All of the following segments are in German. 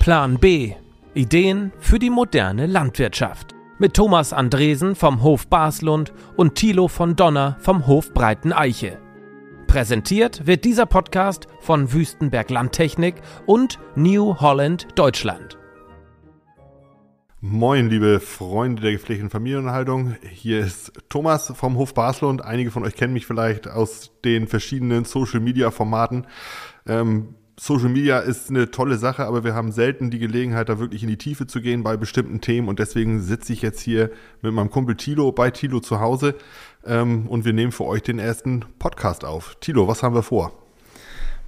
Plan B. Ideen für die moderne Landwirtschaft. Mit Thomas Andresen vom Hof Baslund und Thilo von Donner vom Hof Breiten Eiche. Präsentiert wird dieser Podcast von Wüstenberg Landtechnik und New Holland Deutschland. Moin, liebe Freunde der gepflegten Familienunterhaltung. Hier ist Thomas vom Hof Baslund. Einige von euch kennen mich vielleicht aus den verschiedenen Social-Media-Formaten. Ähm, Social Media ist eine tolle Sache, aber wir haben selten die Gelegenheit, da wirklich in die Tiefe zu gehen bei bestimmten Themen. Und deswegen sitze ich jetzt hier mit meinem Kumpel Tilo bei Tilo zu Hause ähm, und wir nehmen für euch den ersten Podcast auf. Tilo, was haben wir vor?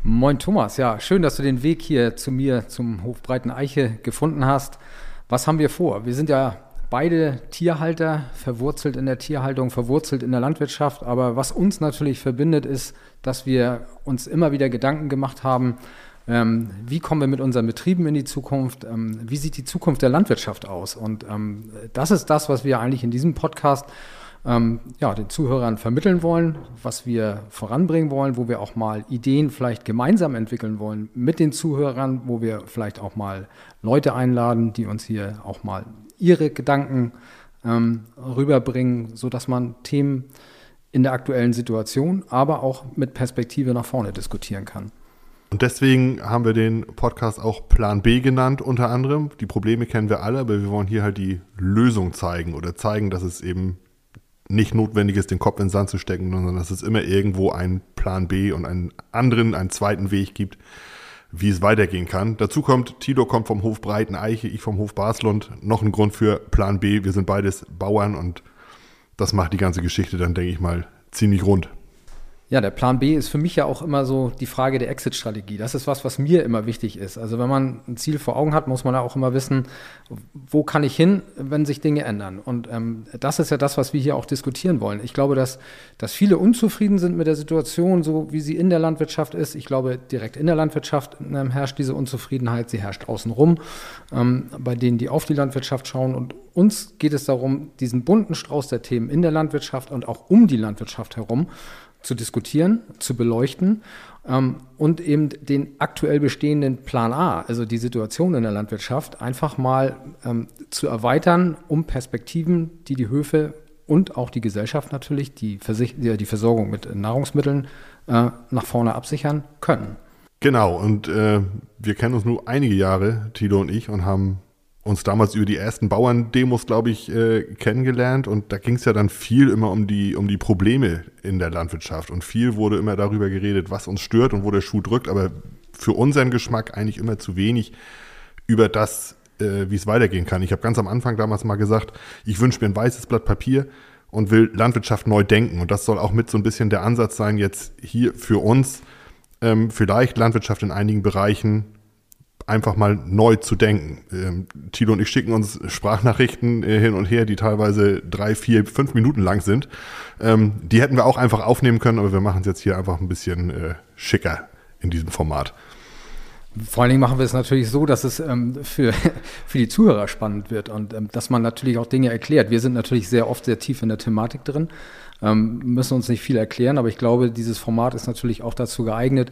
Moin Thomas, ja, schön, dass du den Weg hier zu mir zum Hof Breiten Eiche gefunden hast. Was haben wir vor? Wir sind ja beide Tierhalter, verwurzelt in der Tierhaltung, verwurzelt in der Landwirtschaft. Aber was uns natürlich verbindet, ist, dass wir uns immer wieder Gedanken gemacht haben, ähm, wie kommen wir mit unseren Betrieben in die Zukunft? Ähm, wie sieht die Zukunft der Landwirtschaft aus? Und ähm, das ist das, was wir eigentlich in diesem Podcast ähm, ja, den Zuhörern vermitteln wollen, was wir voranbringen wollen, wo wir auch mal Ideen vielleicht gemeinsam entwickeln wollen mit den Zuhörern, wo wir vielleicht auch mal Leute einladen, die uns hier auch mal ihre Gedanken ähm, rüberbringen, sodass man Themen in der aktuellen Situation, aber auch mit Perspektive nach vorne diskutieren kann. Und deswegen haben wir den Podcast auch Plan B genannt, unter anderem. Die Probleme kennen wir alle, aber wir wollen hier halt die Lösung zeigen oder zeigen, dass es eben nicht notwendig ist, den Kopf in den Sand zu stecken, sondern dass es immer irgendwo einen Plan B und einen anderen, einen zweiten Weg gibt, wie es weitergehen kann. Dazu kommt, Tilo kommt vom Hof Breiten Eiche, ich vom Hof Baslund. Noch ein Grund für Plan B. Wir sind beides Bauern und das macht die ganze Geschichte dann, denke ich mal, ziemlich rund. Ja, der Plan B ist für mich ja auch immer so die Frage der Exit-Strategie. Das ist was, was mir immer wichtig ist. Also wenn man ein Ziel vor Augen hat, muss man ja auch immer wissen, wo kann ich hin, wenn sich Dinge ändern. Und ähm, das ist ja das, was wir hier auch diskutieren wollen. Ich glaube, dass, dass viele unzufrieden sind mit der Situation, so wie sie in der Landwirtschaft ist. Ich glaube, direkt in der Landwirtschaft ähm, herrscht diese Unzufriedenheit. Sie herrscht außenrum, ähm, bei denen, die auf die Landwirtschaft schauen. Und uns geht es darum, diesen bunten Strauß der Themen in der Landwirtschaft und auch um die Landwirtschaft herum zu diskutieren, zu beleuchten ähm, und eben den aktuell bestehenden Plan A, also die Situation in der Landwirtschaft, einfach mal ähm, zu erweitern, um Perspektiven, die die Höfe und auch die Gesellschaft natürlich, die, Versich die Versorgung mit Nahrungsmitteln äh, nach vorne absichern können. Genau, und äh, wir kennen uns nur einige Jahre, Tilo und ich, und haben uns damals über die ersten Bauerndemos, glaube ich, äh, kennengelernt. Und da ging es ja dann viel immer um die, um die Probleme in der Landwirtschaft. Und viel wurde immer darüber geredet, was uns stört und wo der Schuh drückt, aber für unseren Geschmack eigentlich immer zu wenig über das, äh, wie es weitergehen kann. Ich habe ganz am Anfang damals mal gesagt, ich wünsche mir ein weißes Blatt Papier und will Landwirtschaft neu denken. Und das soll auch mit so ein bisschen der Ansatz sein, jetzt hier für uns ähm, vielleicht Landwirtschaft in einigen Bereichen einfach mal neu zu denken. Ähm, Tilo und ich schicken uns Sprachnachrichten äh, hin und her, die teilweise drei, vier, fünf Minuten lang sind. Ähm, die hätten wir auch einfach aufnehmen können, aber wir machen es jetzt hier einfach ein bisschen äh, schicker in diesem Format. Vor allen Dingen machen wir es natürlich so, dass es ähm, für, für die Zuhörer spannend wird und ähm, dass man natürlich auch Dinge erklärt. Wir sind natürlich sehr oft sehr tief in der Thematik drin, ähm, müssen uns nicht viel erklären, aber ich glaube, dieses Format ist natürlich auch dazu geeignet,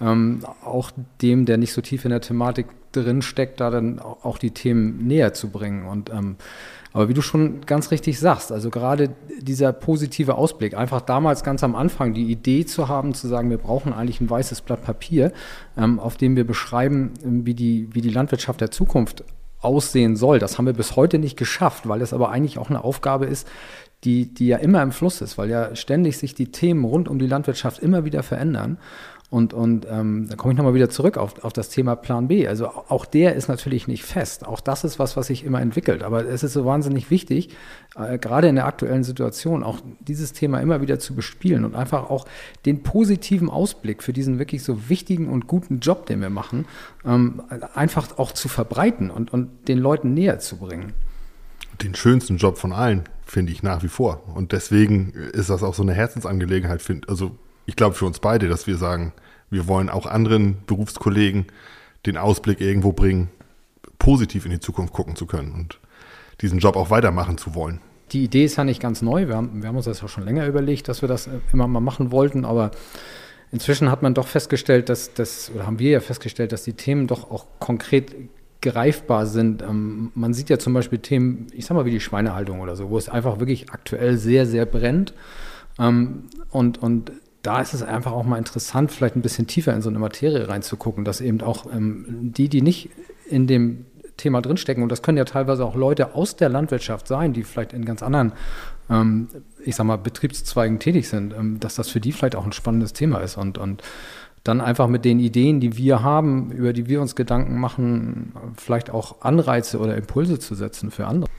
ähm, auch dem, der nicht so tief in der Thematik drin steckt, da dann auch die Themen näher zu bringen. Und ähm, aber wie du schon ganz richtig sagst, also gerade dieser positive Ausblick, einfach damals ganz am Anfang die Idee zu haben, zu sagen, wir brauchen eigentlich ein weißes Blatt Papier, ähm, auf dem wir beschreiben, wie die, wie die Landwirtschaft der Zukunft aussehen soll. Das haben wir bis heute nicht geschafft, weil es aber eigentlich auch eine Aufgabe ist, die, die ja immer im Fluss ist, weil ja ständig sich die Themen rund um die Landwirtschaft immer wieder verändern. Und, und ähm, da komme ich nochmal wieder zurück auf, auf das Thema Plan B. Also auch der ist natürlich nicht fest. Auch das ist was, was sich immer entwickelt. Aber es ist so wahnsinnig wichtig, äh, gerade in der aktuellen Situation, auch dieses Thema immer wieder zu bespielen und einfach auch den positiven Ausblick für diesen wirklich so wichtigen und guten Job, den wir machen, ähm, einfach auch zu verbreiten und, und den Leuten näher zu bringen. Den schönsten Job von allen, finde ich nach wie vor. Und deswegen ist das auch so eine Herzensangelegenheit, find, also ich glaube für uns beide, dass wir sagen, wir wollen auch anderen Berufskollegen den Ausblick irgendwo bringen, positiv in die Zukunft gucken zu können und diesen Job auch weitermachen zu wollen. Die Idee ist ja nicht ganz neu. Wir haben, wir haben uns das ja schon länger überlegt, dass wir das immer mal machen wollten, aber inzwischen hat man doch festgestellt, dass das, oder haben wir ja festgestellt, dass die Themen doch auch konkret greifbar sind. Ähm, man sieht ja zum Beispiel Themen, ich sag mal wie die Schweinehaltung oder so, wo es einfach wirklich aktuell sehr, sehr brennt. Ähm, und, und da ist es einfach auch mal interessant, vielleicht ein bisschen tiefer in so eine Materie reinzugucken, dass eben auch ähm, die, die nicht in dem Thema drinstecken, und das können ja teilweise auch Leute aus der Landwirtschaft sein, die vielleicht in ganz anderen, ähm, ich sag mal, Betriebszweigen tätig sind, ähm, dass das für die vielleicht auch ein spannendes Thema ist und, und dann einfach mit den Ideen, die wir haben, über die wir uns Gedanken machen, vielleicht auch Anreize oder Impulse zu setzen für andere.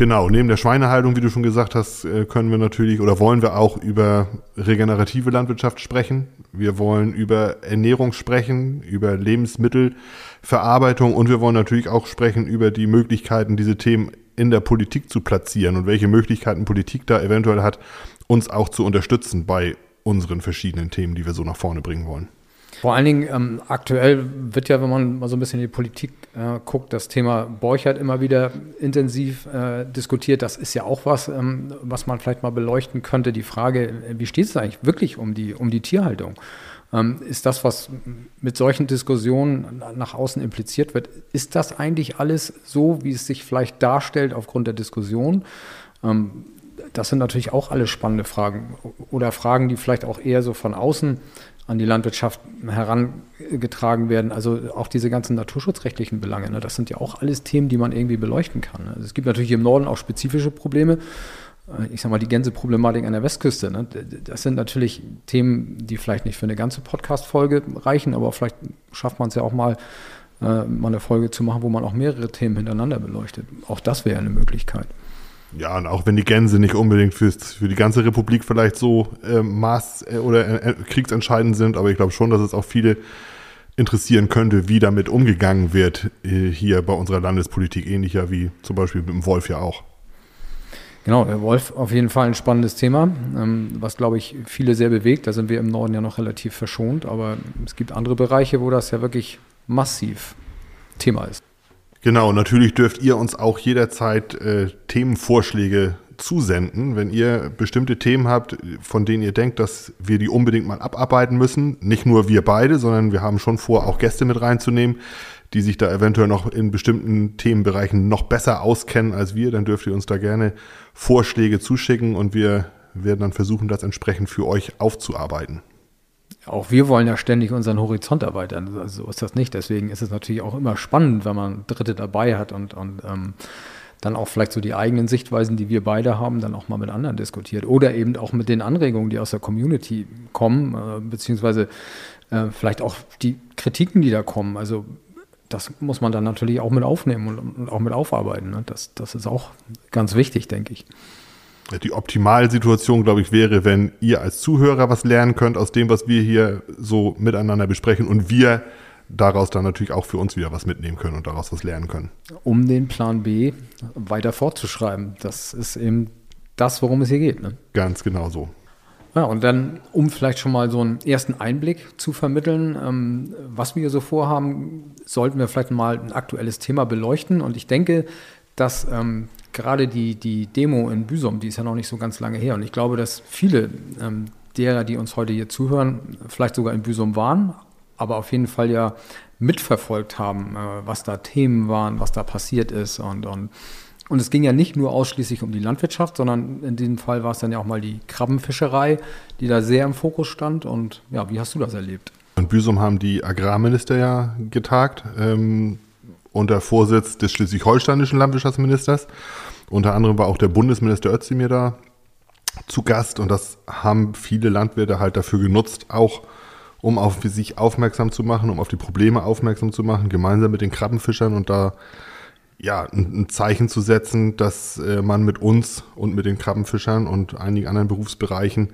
Genau, neben der Schweinehaltung, wie du schon gesagt hast, äh, können wir natürlich oder wollen wir auch über regenerative Landwirtschaft sprechen. Wir wollen über Ernährung sprechen, über Lebensmittelverarbeitung und wir wollen natürlich auch sprechen über die Möglichkeiten, diese Themen in der Politik zu platzieren und welche Möglichkeiten Politik da eventuell hat, uns auch zu unterstützen bei unseren verschiedenen Themen, die wir so nach vorne bringen wollen. Vor allen Dingen ähm, aktuell wird ja, wenn man mal so ein bisschen in die Politik äh, guckt, das Thema Borchert immer wieder intensiv äh, diskutiert. Das ist ja auch was, ähm, was man vielleicht mal beleuchten könnte. Die Frage, wie steht es eigentlich wirklich um die, um die Tierhaltung? Ähm, ist das, was mit solchen Diskussionen nach außen impliziert wird, ist das eigentlich alles so, wie es sich vielleicht darstellt aufgrund der Diskussion? Ähm, das sind natürlich auch alle spannende Fragen oder Fragen, die vielleicht auch eher so von außen an die Landwirtschaft herangetragen werden. Also auch diese ganzen naturschutzrechtlichen Belange, ne, das sind ja auch alles Themen, die man irgendwie beleuchten kann. Ne. Also es gibt natürlich im Norden auch spezifische Probleme. Äh, ich sage mal, die Gänseproblematik an der Westküste. Ne, das sind natürlich Themen, die vielleicht nicht für eine ganze Podcast-Folge reichen, aber vielleicht schafft man es ja auch mal, äh, mal eine Folge zu machen, wo man auch mehrere Themen hintereinander beleuchtet. Auch das wäre eine Möglichkeit. Ja, und auch wenn die Gänse nicht unbedingt fürs, für die ganze Republik vielleicht so äh, maß- äh, oder äh, kriegsentscheidend sind, aber ich glaube schon, dass es auch viele interessieren könnte, wie damit umgegangen wird äh, hier bei unserer Landespolitik, ähnlicher wie zum Beispiel mit dem Wolf ja auch. Genau, der Wolf auf jeden Fall ein spannendes Thema, ähm, was glaube ich viele sehr bewegt. Da sind wir im Norden ja noch relativ verschont, aber es gibt andere Bereiche, wo das ja wirklich massiv Thema ist. Genau, natürlich dürft ihr uns auch jederzeit äh, Themenvorschläge zusenden, wenn ihr bestimmte Themen habt, von denen ihr denkt, dass wir die unbedingt mal abarbeiten müssen. Nicht nur wir beide, sondern wir haben schon vor, auch Gäste mit reinzunehmen, die sich da eventuell noch in bestimmten Themenbereichen noch besser auskennen als wir. Dann dürft ihr uns da gerne Vorschläge zuschicken und wir werden dann versuchen, das entsprechend für euch aufzuarbeiten auch wir wollen ja ständig unseren Horizont erweitern. Also so ist das nicht. Deswegen ist es natürlich auch immer spannend, wenn man Dritte dabei hat und, und ähm, dann auch vielleicht so die eigenen Sichtweisen, die wir beide haben, dann auch mal mit anderen diskutiert. Oder eben auch mit den Anregungen, die aus der Community kommen, äh, beziehungsweise äh, vielleicht auch die Kritiken, die da kommen. Also das muss man dann natürlich auch mit aufnehmen und, und auch mit aufarbeiten. Ne? Das, das ist auch ganz wichtig, denke ich. Die Optimalsituation, glaube ich, wäre, wenn ihr als Zuhörer was lernen könnt aus dem, was wir hier so miteinander besprechen und wir daraus dann natürlich auch für uns wieder was mitnehmen können und daraus was lernen können. Um den Plan B weiter fortzuschreiben. Das ist eben das, worum es hier geht. Ne? Ganz genau so. Ja, und dann, um vielleicht schon mal so einen ersten Einblick zu vermitteln, ähm, was wir hier so vorhaben, sollten wir vielleicht mal ein aktuelles Thema beleuchten. Und ich denke, dass ähm, gerade die, die Demo in Büsum, die ist ja noch nicht so ganz lange her. Und ich glaube, dass viele ähm, derer, die uns heute hier zuhören, vielleicht sogar in Büsum waren, aber auf jeden Fall ja mitverfolgt haben, äh, was da Themen waren, was da passiert ist. Und, und, und es ging ja nicht nur ausschließlich um die Landwirtschaft, sondern in diesem Fall war es dann ja auch mal die Krabbenfischerei, die da sehr im Fokus stand. Und ja, wie hast du das erlebt? In Büsum haben die Agrarminister ja getagt. Ähm unter Vorsitz des schleswig-holsteinischen Landwirtschaftsministers. Unter anderem war auch der Bundesminister Özdemir da zu Gast und das haben viele Landwirte halt dafür genutzt, auch um auf sich aufmerksam zu machen, um auf die Probleme aufmerksam zu machen, gemeinsam mit den Krabbenfischern und da ja ein, Zeichen zu setzen, dass äh, man mit uns und mit den Krabbenfischern und einigen anderen Berufsbereichen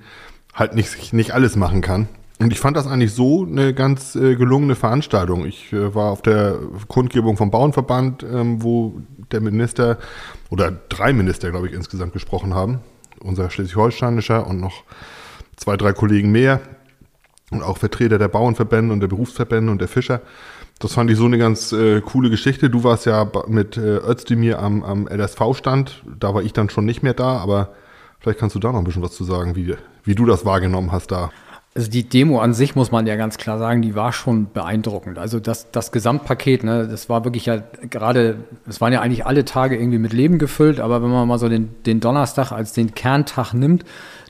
halt nicht, nicht alles machen kann. Und ich fand das eigentlich so eine ganz äh, gelungene Veranstaltung. Ich äh, war auf der Kundgebung vom Bauernverband, ähm, wo der Minister oder drei Minister, glaube ich, insgesamt gesprochen haben. Unser schleswig-holsteinischer und noch zwei, drei Kollegen mehr. Und auch Vertreter der Bauernverbände und der Berufsverbände und der Fischer. Das fand ich so eine ganz äh, coole Geschichte. Du warst ja mit äh, Özdemir am, am LSV-Stand. Da war ich dann schon nicht mehr da, aber vielleicht kannst du da noch ein bisschen was zu sagen, wie, wie du das wahrgenommen hast da. Also die Demo an sich muss man ja ganz klar sagen, die war schon beeindruckend. Also das, das Gesamtpaket, ne, das war wirklich ja gerade, es waren ja eigentlich alle Tage irgendwie mit Leben gefüllt, aber wenn man mal so den, den Donnerstag als den Kerntag nimmt,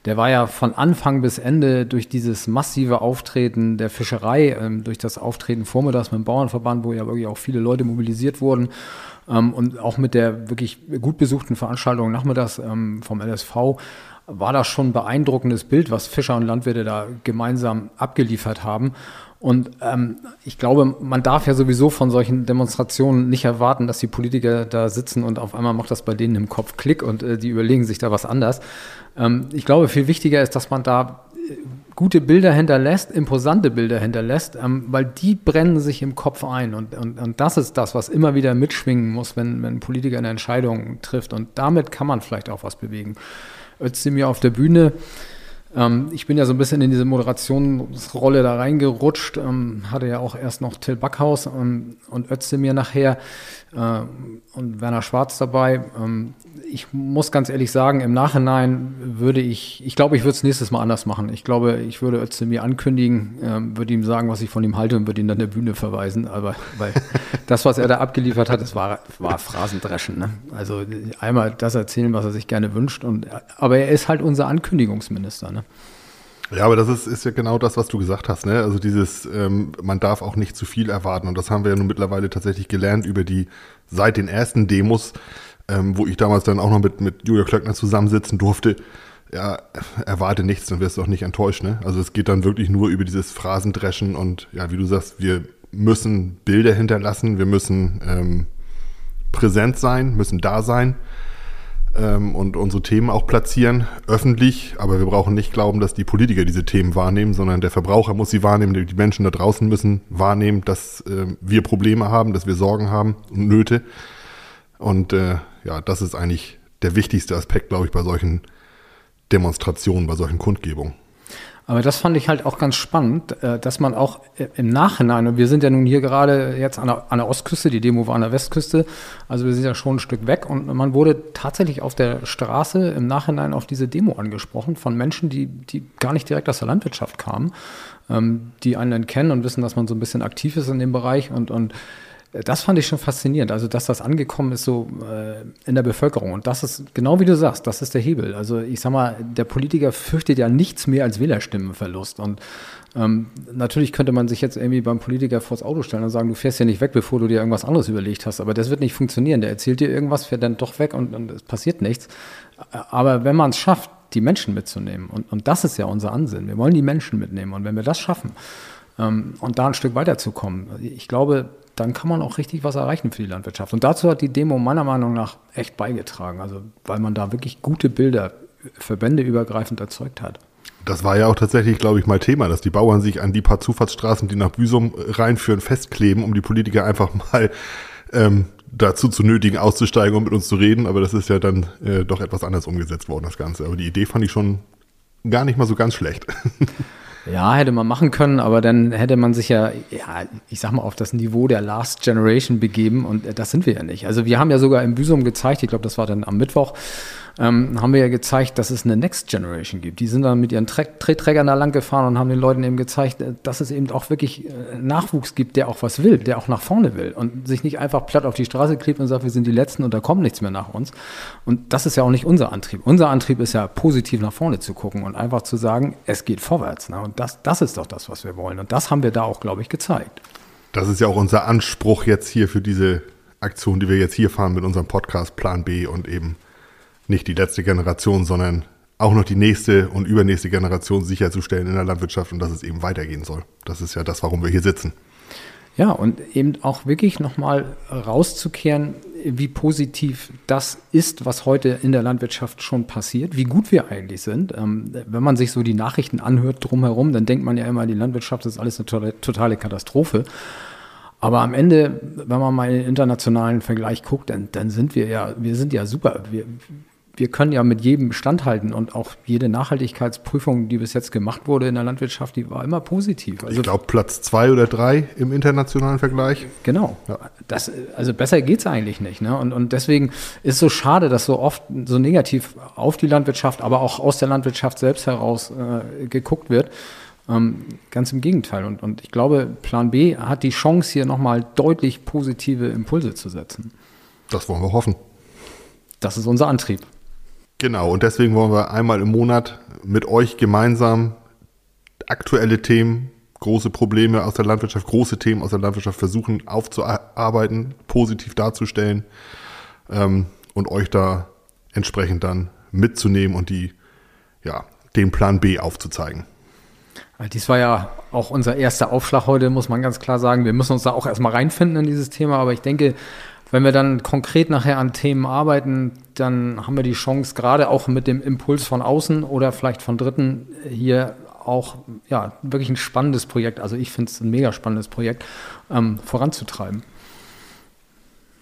der war ja von Anfang bis Ende durch dieses massive Auftreten der Fischerei, ähm, durch das Auftreten vormittags mit dem Bauernverband, wo ja wirklich auch viele Leute mobilisiert wurden, ähm, und auch mit der wirklich gut besuchten Veranstaltung nachmittags ähm, vom LSV, war das schon ein beeindruckendes Bild, was Fischer und Landwirte da gemeinsam abgeliefert haben. Und ähm, ich glaube, man darf ja sowieso von solchen Demonstrationen nicht erwarten, dass die Politiker da sitzen und auf einmal macht das bei denen im Kopf Klick und äh, die überlegen sich da was anders. Ähm, ich glaube, viel wichtiger ist, dass man da äh, gute Bilder hinterlässt, imposante Bilder hinterlässt, ähm, weil die brennen sich im Kopf ein. Und, und, und das ist das, was immer wieder mitschwingen muss, wenn, wenn ein Politiker eine Entscheidung trifft. Und damit kann man vielleicht auch was bewegen. Özdemir auf der Bühne. Ähm, ich bin ja so ein bisschen in diese Moderationsrolle da reingerutscht, ähm, hatte ja auch erst noch Till Backhaus und, und Özdemir nachher äh, und Werner Schwarz dabei. Ähm, ich muss ganz ehrlich sagen, im Nachhinein würde ich, ich glaube, ich würde es nächstes Mal anders machen. Ich glaube, ich würde Özdemir ankündigen, äh, würde ihm sagen, was ich von ihm halte und würde ihn dann der Bühne verweisen. Aber weil das, was er da abgeliefert hat, das war, war Phrasendreschen. Ne? Also einmal das erzählen, was er sich gerne wünscht. Und, aber er ist halt unser Ankündigungsminister. Ne? Ja, aber das ist, ist ja genau das, was du gesagt hast. Ne? Also dieses, ähm, man darf auch nicht zu viel erwarten. Und das haben wir ja nun mittlerweile tatsächlich gelernt über die, seit den ersten Demos ähm, wo ich damals dann auch noch mit, mit Julia Klöckner zusammensitzen durfte. Ja, erwarte nichts, dann wirst du auch nicht enttäuscht. Ne? Also es geht dann wirklich nur über dieses Phrasendreschen und ja, wie du sagst, wir müssen Bilder hinterlassen, wir müssen ähm, präsent sein, müssen da sein ähm, und unsere Themen auch platzieren, öffentlich. Aber wir brauchen nicht glauben, dass die Politiker diese Themen wahrnehmen, sondern der Verbraucher muss sie wahrnehmen, die Menschen da draußen müssen wahrnehmen, dass äh, wir Probleme haben, dass wir Sorgen haben und Nöte. Und äh, ja, das ist eigentlich der wichtigste Aspekt, glaube ich, bei solchen Demonstrationen, bei solchen Kundgebungen. Aber das fand ich halt auch ganz spannend, äh, dass man auch äh, im Nachhinein, und wir sind ja nun hier gerade jetzt an der, an der Ostküste, die Demo war an der Westküste, also wir sind ja schon ein Stück weg und man wurde tatsächlich auf der Straße im Nachhinein auf diese Demo angesprochen von Menschen, die, die gar nicht direkt aus der Landwirtschaft kamen, ähm, die einen kennen und wissen, dass man so ein bisschen aktiv ist in dem Bereich und, und das fand ich schon faszinierend, also dass das angekommen ist so äh, in der Bevölkerung. Und das ist genau wie du sagst, das ist der Hebel. Also ich sag mal, der Politiker fürchtet ja nichts mehr als Wählerstimmenverlust. Und ähm, natürlich könnte man sich jetzt irgendwie beim Politiker vors Auto stellen und sagen, du fährst ja nicht weg, bevor du dir irgendwas anderes überlegt hast. Aber das wird nicht funktionieren. Der erzählt dir irgendwas, fährt dann doch weg und, und es passiert nichts. Aber wenn man es schafft, die Menschen mitzunehmen, und, und das ist ja unser Ansinn, wir wollen die Menschen mitnehmen. Und wenn wir das schaffen, ähm, und da ein Stück weiterzukommen, ich glaube, dann kann man auch richtig was erreichen für die Landwirtschaft. Und dazu hat die Demo meiner Meinung nach echt beigetragen, also weil man da wirklich gute Bilder verbändeübergreifend erzeugt hat. Das war ja auch tatsächlich, glaube ich, mal Thema, dass die Bauern sich an die paar Zufahrtsstraßen, die nach Büsum reinführen, festkleben, um die Politiker einfach mal ähm, dazu zu nötigen, auszusteigen und mit uns zu reden. Aber das ist ja dann äh, doch etwas anders umgesetzt worden, das Ganze. Aber die Idee fand ich schon gar nicht mal so ganz schlecht. Ja, hätte man machen können, aber dann hätte man sich ja, ja, ich sag mal, auf das Niveau der Last Generation begeben und das sind wir ja nicht. Also wir haben ja sogar im Büsum gezeigt, ich glaube, das war dann am Mittwoch, ähm, haben wir ja gezeigt, dass es eine Next Generation gibt. Die sind dann mit ihren Tretträgern da lang gefahren und haben den Leuten eben gezeigt, äh, dass es eben auch wirklich äh, Nachwuchs gibt, der auch was will, der auch nach vorne will und sich nicht einfach platt auf die Straße klebt und sagt, wir sind die Letzten und da kommt nichts mehr nach uns. Und das ist ja auch nicht unser Antrieb. Unser Antrieb ist ja positiv nach vorne zu gucken und einfach zu sagen, es geht vorwärts. Ne? Und das, das ist doch das, was wir wollen. Und das haben wir da auch, glaube ich, gezeigt. Das ist ja auch unser Anspruch jetzt hier für diese Aktion, die wir jetzt hier fahren mit unserem Podcast Plan B und eben nicht die letzte Generation, sondern auch noch die nächste und übernächste Generation sicherzustellen in der Landwirtschaft und dass es eben weitergehen soll. Das ist ja das, warum wir hier sitzen. Ja, und eben auch wirklich nochmal rauszukehren, wie positiv das ist, was heute in der Landwirtschaft schon passiert, wie gut wir eigentlich sind. Ähm, wenn man sich so die Nachrichten anhört drumherum, dann denkt man ja immer, die Landwirtschaft ist alles eine totale Katastrophe. Aber am Ende, wenn man mal in den internationalen Vergleich guckt, dann, dann sind wir ja, wir sind ja super. Wir, wir können ja mit jedem standhalten und auch jede Nachhaltigkeitsprüfung, die bis jetzt gemacht wurde in der Landwirtschaft, die war immer positiv. Also, ich glaube Platz zwei oder drei im internationalen Vergleich. Genau. Ja. Das, also besser geht es eigentlich nicht. Ne? Und, und deswegen ist es so schade, dass so oft so negativ auf die Landwirtschaft, aber auch aus der Landwirtschaft selbst heraus äh, geguckt wird. Ähm, ganz im Gegenteil. Und, und ich glaube, Plan B hat die Chance, hier nochmal deutlich positive Impulse zu setzen. Das wollen wir hoffen. Das ist unser Antrieb. Genau, und deswegen wollen wir einmal im Monat mit euch gemeinsam aktuelle Themen, große Probleme aus der Landwirtschaft, große Themen aus der Landwirtschaft versuchen aufzuarbeiten, positiv darzustellen ähm, und euch da entsprechend dann mitzunehmen und die, ja, den Plan B aufzuzeigen. Dies war ja auch unser erster Aufschlag heute, muss man ganz klar sagen. Wir müssen uns da auch erstmal reinfinden in dieses Thema, aber ich denke, wenn wir dann konkret nachher an Themen arbeiten, dann haben wir die Chance, gerade auch mit dem Impuls von außen oder vielleicht von Dritten hier auch ja, wirklich ein spannendes Projekt, also ich finde es ein mega spannendes Projekt, ähm, voranzutreiben.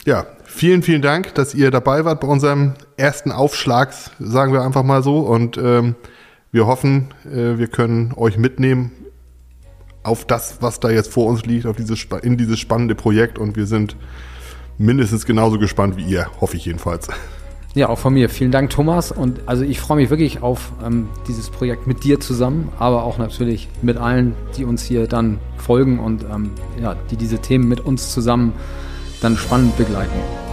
Ja, vielen, vielen Dank, dass ihr dabei wart bei unserem ersten Aufschlag, sagen wir einfach mal so. Und ähm, wir hoffen, äh, wir können euch mitnehmen auf das, was da jetzt vor uns liegt, auf dieses, in dieses spannende Projekt. Und wir sind mindestens genauso gespannt wie ihr, hoffe ich jedenfalls. Ja, auch von mir. Vielen Dank, Thomas. Und also ich freue mich wirklich auf ähm, dieses Projekt mit dir zusammen, aber auch natürlich mit allen, die uns hier dann folgen und ähm, ja, die diese Themen mit uns zusammen dann spannend begleiten.